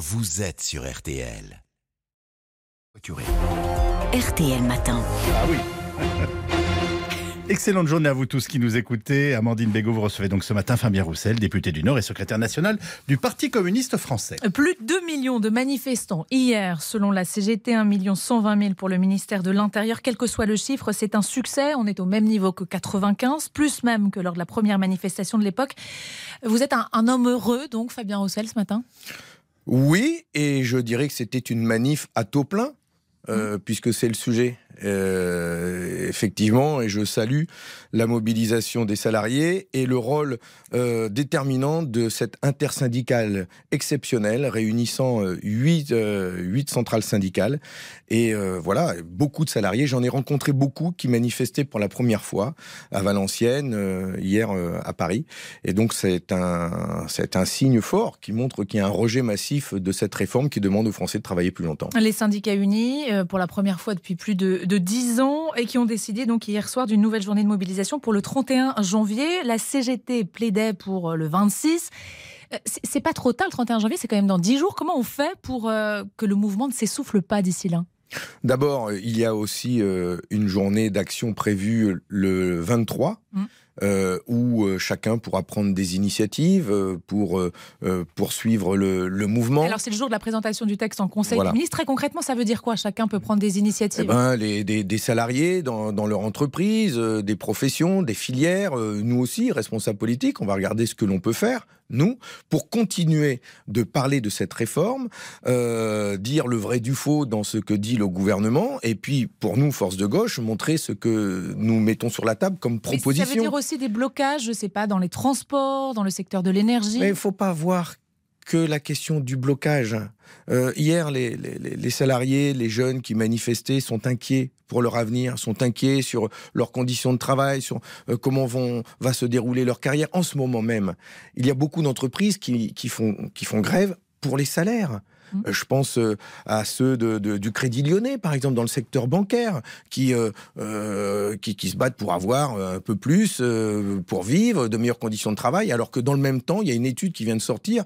vous êtes sur RTL. RTL Matin. Ah oui. Excellente journée à vous tous qui nous écoutez. Amandine Bégaud, vous recevez donc ce matin Fabien Roussel, député du Nord et secrétaire national du Parti communiste français. Plus de 2 millions de manifestants hier, selon la CGT, 1 120 000 pour le ministère de l'Intérieur. Quel que soit le chiffre, c'est un succès. On est au même niveau que 95, plus même que lors de la première manifestation de l'époque. Vous êtes un, un homme heureux, donc, Fabien Roussel, ce matin? Oui, et je dirais que c'était une manif à taux plein. Euh, puisque c'est le sujet. Euh, effectivement, et je salue la mobilisation des salariés et le rôle euh, déterminant de cette intersyndicale exceptionnelle réunissant huit, huit centrales syndicales. Et voilà, beaucoup de salariés. J'en ai rencontré beaucoup qui manifestaient pour la première fois à Valenciennes, hier à Paris. Et donc c'est un, un signe fort qui montre qu'il y a un rejet massif de cette réforme qui demande aux Français de travailler plus longtemps. Les syndicats unis, pour la première fois depuis plus de, de 10 ans et qui ont décidé donc hier soir d'une nouvelle journée de mobilisation pour le 31 janvier. La CGT plaidait pour le 26. Euh, c'est pas trop tard le 31 janvier, c'est quand même dans 10 jours. Comment on fait pour euh, que le mouvement ne s'essouffle pas d'ici là? D'abord, il y a aussi euh, une journée d'action prévue le 23. Euh, où euh, chacun pourra prendre des initiatives euh, pour poursuivre le, le, mouvement. Alors c'est le jour de la présentation du texte en Conseil des ministres. Très concrètement, ça veut dire quoi? Chacun peut prendre des initiatives? Eh ben, les, des, des, salariés dans, dans, leur entreprise, des professions, des filières, nous aussi, responsables politiques, on va regarder ce que l'on peut faire nous, pour continuer de parler de cette réforme, euh, dire le vrai du faux dans ce que dit le gouvernement, et puis pour nous, force de gauche, montrer ce que nous mettons sur la table comme proposition. ça veut dire aussi des blocages, je ne sais pas, dans les transports, dans le secteur de l'énergie. Mais il ne faut pas voir que la question du blocage. Euh, hier, les, salariés, les jeunes qui manifestaient sont inquiets pour leur avenir, sont inquiets sur leurs conditions de travail, sur euh, comment vont, va se dérouler leur carrière. En ce moment même, il y a beaucoup d'entreprises qui, qui, font, qui font grève pour les salaires. Euh, je pense euh, à ceux du Crédit Lyonnais, par exemple, dans le secteur bancaire, qui, euh, qui, se battent pour avoir un peu plus, pour vivre, de meilleures conditions de travail, alors que dans le même temps, il y a une étude qui vient de sortir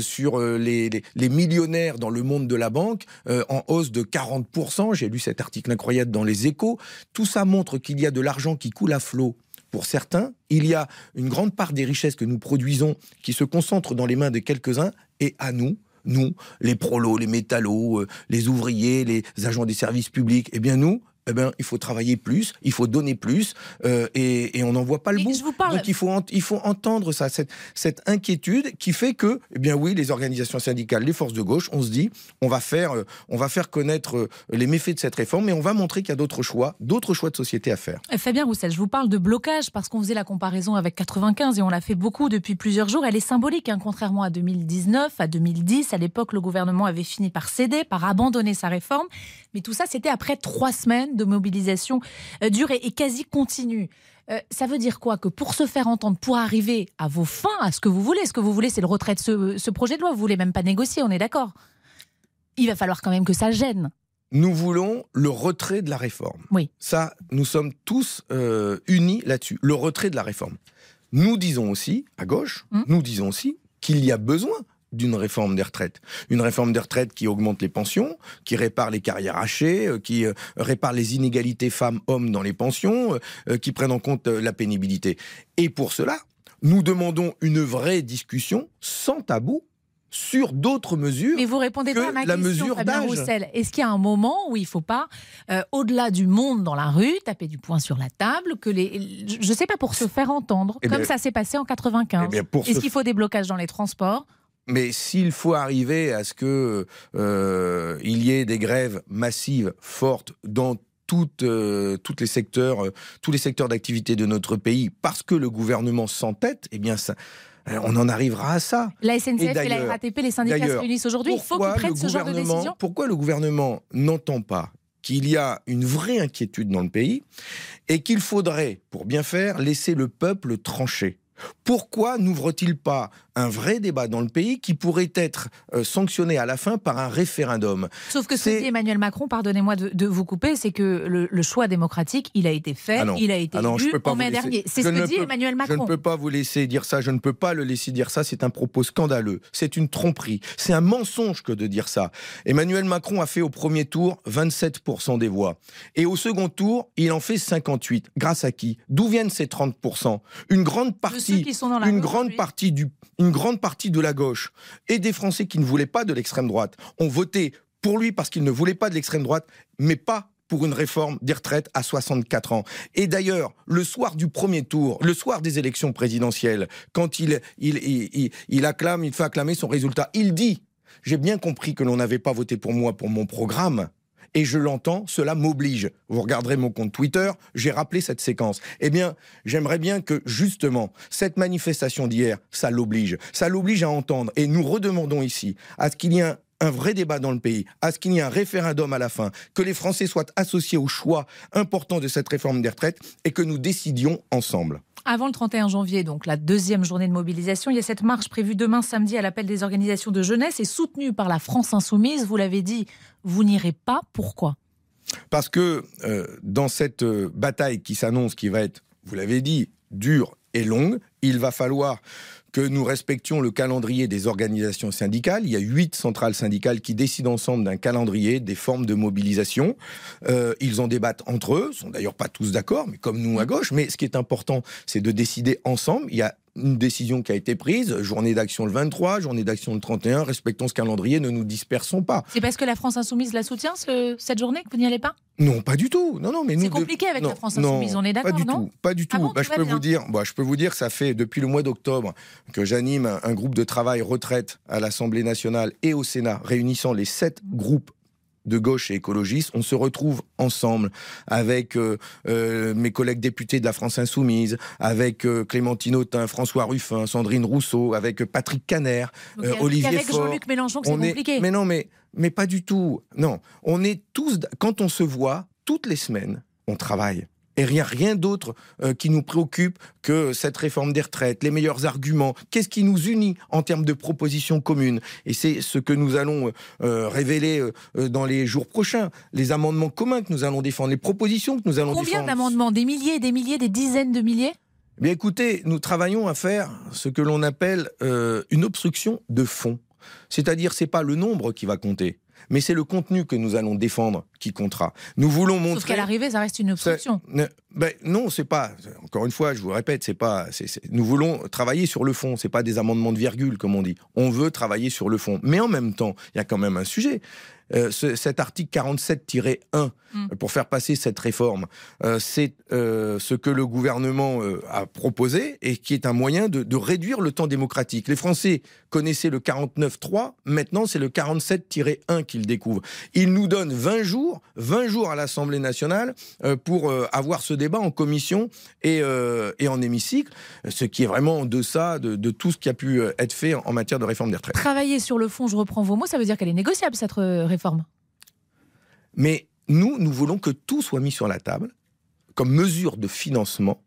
sur les, les, les, millionnaires dans le monde de la banque, en hausse de 40%. J'ai lu cet article incroyable dans les échos. Tout ça montre qu'il y a de l'argent qui coule à flot pour certains, il y a une grande part des richesses que nous produisons qui se concentrent dans les mains de quelques-uns, et à nous, nous, les prolos, les métallos, euh, les ouvriers, les agents des services publics, eh bien nous, eh ben, il faut travailler plus, il faut donner plus, euh, et, et, on n'en voit pas le bout. Donc il faut, il faut entendre ça, cette, cette, inquiétude qui fait que, eh bien oui, les organisations syndicales, les forces de gauche, on se dit, on va faire, euh, on va faire connaître euh, les méfaits de cette réforme, mais on va montrer qu'il y a d'autres choix, d'autres choix de société à faire. Fabien Roussel, je vous parle de blocage parce qu'on faisait la comparaison avec 95 et on l'a fait beaucoup depuis plusieurs jours. Elle est symbolique, hein, contrairement à 2019, à 2010. À l'époque, le gouvernement avait fini par céder, par abandonner sa réforme, mais tout ça, c'était après trois semaines de mobilisation euh, dure et, quasi continue. Euh, ça veut dire quoi? Que pour se faire entendre, pour arriver à vos fins, à ce que vous voulez, ce que vous voulez, c'est le retrait de ce, projet de loi, vous voulez même pas négocier, on est d'accord Il va falloir quand même que ça gêne. Nous voulons le retrait de la réforme. Oui. Ça, nous sommes tous euh, unis là-dessus. Le retrait de la réforme. Nous disons aussi, à gauche, hum. nous disons aussi qu'il y a besoin d'une réforme des retraites. Une réforme des retraites qui augmente les pensions, qui répare les carrières hachées, euh, qui euh, répare les inégalités femmes-hommes dans les pensions, euh, qui prenne en compte la pénibilité. Et pour cela, nous demandons une vraie discussion sans tabou sur d'autres mesures. Mais vous répondez pas à ma la question, mesure Fabien Roussel. Est-ce qu'il y a un moment où il ne faut pas, au-delà du monde dans la rue, taper du poing sur la table, que les, je ne sais pas pour se faire entendre, eh comme ça s'est passé en 95. Eh Est-ce qu'il faut des blocages dans les transports? Mais s'il faut arriver à ce que euh, il y ait des grèves massives, fortes, dans toutes, euh, toutes les secteurs, euh, tous les secteurs d'activité de notre pays, parce que le gouvernement s'entête, eh bien ça. On en arrivera à ça. La SNCF et, la RATP, les syndicats se réunissent aujourd'hui. Il faut qu'ils prennent ce genre de décision. Pourquoi le gouvernement n'entend pas qu'il y a une vraie inquiétude dans le pays et qu'il faudrait, pour bien faire, laisser le peuple trancher? Pourquoi n'ouvre-t-il pas un vrai débat dans le pays qui pourrait être euh, sanctionné à la fin par un référendum? Sauf que ce que dit Emmanuel Macron, pardonnez-moi de, vous couper, c'est que le, choix démocratique, il a été fait, ah il a été ah élu en mai dernier. C'est ce que dit Emmanuel Macron. Je ne peux pas vous laisser dire ça, je ne peux pas le laisser dire ça, c'est un propos scandaleux, c'est une tromperie, c'est un mensonge que de dire ça. Emmanuel Macron a fait au premier tour 27% des voix. Et au second tour, il en fait 58. Grâce à qui? D'où viennent ces 30% Une grande partie, une grande partie du, une grande partie de la gauche et des Français qui ne voulaient pas de l'extrême droite ont voté pour lui parce qu'ils ne voulaient pas de l'extrême droite, mais pas pour une réforme des retraites à 64 ans. Et d'ailleurs, le soir du premier tour, le soir des élections présidentielles, quand il, il, il, il acclame, il fait acclamer son résultat, il dit J'ai bien compris que l'on n'avait pas voté pour moi pour mon programme, et je l'entends, cela m'oblige. Vous regarderez mon compte Twitter, j'ai rappelé cette séquence. Eh bien, j'aimerais bien que justement cette manifestation d'hier, ça l'oblige. Ça l'oblige à entendre. Et nous redemandons ici à ce qu'il y ait un vrai débat dans le pays, à ce qu'il y ait un référendum à la fin, que les Français soient associés au choix important de cette réforme des retraites et que nous décidions ensemble. Avant le 31 janvier, donc la deuxième journée de mobilisation, il y a cette marche prévue demain samedi à l'appel des organisations de jeunesse et soutenue par la France insoumise. Vous l'avez dit, vous n'irez pas. Pourquoi? Parce que euh, dans cette euh, bataille qui s'annonce, qui va être, vous l'avez dit, dure et longue, il va falloir que nous respections le calendrier des organisations syndicales. Il y a huit centrales syndicales qui décident ensemble d'un calendrier, des formes de mobilisation. Euh, ils en débattent entre eux, sont d'ailleurs pas tous d'accord, mais comme nous à gauche. Mais ce qui est important, c'est de décider ensemble. Il y a une décision qui a été prise, journée d'action le 23, journée d'action le 31, respectons ce calendrier, ne nous dispersons pas. C'est parce que la France Insoumise la soutient cette journée que vous n'y allez pas? Non, pas du tout. Non, non, mais c'est compliqué avec la France Insoumise, on est d'accord, Pas du tout. Pas du ah tout. bah, je peux vous dire, bah, je peux vous dire que ça fait depuis le mois d'octobre que j'anime un, un, groupe de travail retraite à l'Assemblée nationale et au Sénat, réunissant les sept groupes de gauche et écologistes, on se retrouve ensemble avec euh, euh, mes collègues députés de la France Insoumise, avec euh, Clémentine Autain, François Ruffin, Sandrine Rousseau, avec Patrick Caner, Olivier avec Jean-Luc Mélenchon, c'est compliqué. Mais non, mais, mais pas du tout. Non, on est tous, quand on se voit, toutes les semaines, on travaille. Et rien, rien d'autre euh, qui nous préoccupe que cette réforme des retraites, les meilleurs arguments. Qu'est-ce qui nous unit en termes de propositions communes? Et c'est ce que nous allons euh, euh, révéler dans les jours prochains. Les amendements communs que nous allons défendre, les propositions que nous allons défendre. Combien d'amendements? Des milliers, des milliers, des dizaines de milliers? Eh Bien écoutez, nous travaillons à faire ce que l'on appelle une obstruction de fond. C'est-à-dire, c'est pas le nombre qui va compter, mais c'est le contenu que nous allons défendre qui comptera. Nous voulons montrer. Sauf qu'à l'arrivée, ça reste une obstruction. Ben, non, c'est pas. Encore une fois, je vous répète, c'est pas. nous voulons travailler sur le fond. C'est pas des amendements de virgule, comme on dit. On veut travailler sur le fond. Mais en même temps, il y a quand même un sujet. Euh, cet article 47-1 mm. pour faire passer cette réforme, euh, c'est euh, ce que le gouvernement a proposé et qui est un moyen de, de, réduire le temps démocratique. Les Français connaissaient le 49-3, maintenant c'est le 47-1 qu'ils découvrent. Ils nous donnent 20 jours, 20 jours à l'Assemblée nationale pour avoir ce débat en commission et, et, en hémicycle, ce qui est vraiment en deçà de, de, tout ce qui a pu être fait en matière de réforme des retraites. Travailler sur le fond, je reprends vos mots, ça veut dire qu'elle est négociable cette réforme mais nous, nous voulons que tout soit mis sur la table comme mesure de financement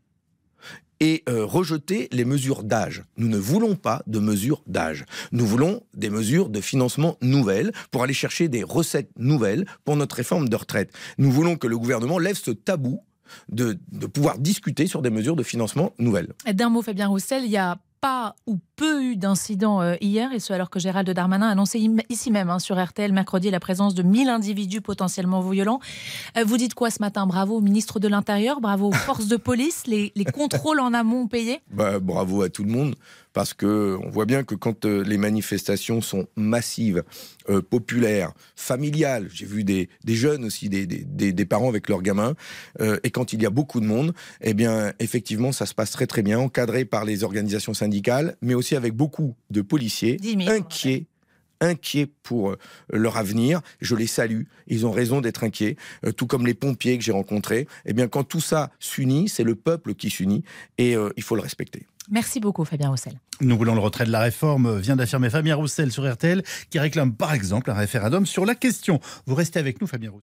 et euh, rejeter les mesures d'âge. Nous ne voulons pas de mesures d'âge. Nous voulons des mesures de financement nouvelles pour aller chercher des recettes nouvelles pour notre réforme de retraite. Nous voulons que le gouvernement lève ce tabou de, de pouvoir discuter sur des mesures de financement nouvelles. D'un mot, Fabien Roussel, il y a pas ou peu eu d'incidents euh, hier, et ce alors que Gérald Darmanin a annoncé ici même hein, sur RTL mercredi la présence de 1000 individus potentiellement violents. Euh, vous dites quoi ce matin? Bravo au ministre de l'Intérieur, bravo aux forces de police, les, contrôles en amont payés? Bah, Bravo à tout le monde, parce que on voit bien que quand euh, les manifestations sont massives, populaires, familiales, j'ai vu des, jeunes aussi, des, des, parents avec leurs gamins, et quand il y a beaucoup de monde, eh bien effectivement ça se passe très très bien, encadré par les organisations syndicales, mais aussi avec beaucoup de policiers inquiets inquiets pour euh, leur avenir. Je les salue. Ils ont raison d'être inquiets, euh, tout comme les pompiers que j'ai rencontrés. Eh bien, quand tout ça s'unit, c'est le peuple qui s'unit et euh, il faut le respecter. Merci beaucoup, Fabien Roussel. Nous voulons le retrait de la réforme, vient d'affirmer Fabien Roussel sur RTL, qui réclame par exemple un référendum sur la question. Vous restez avec nous, Fabien Roussel.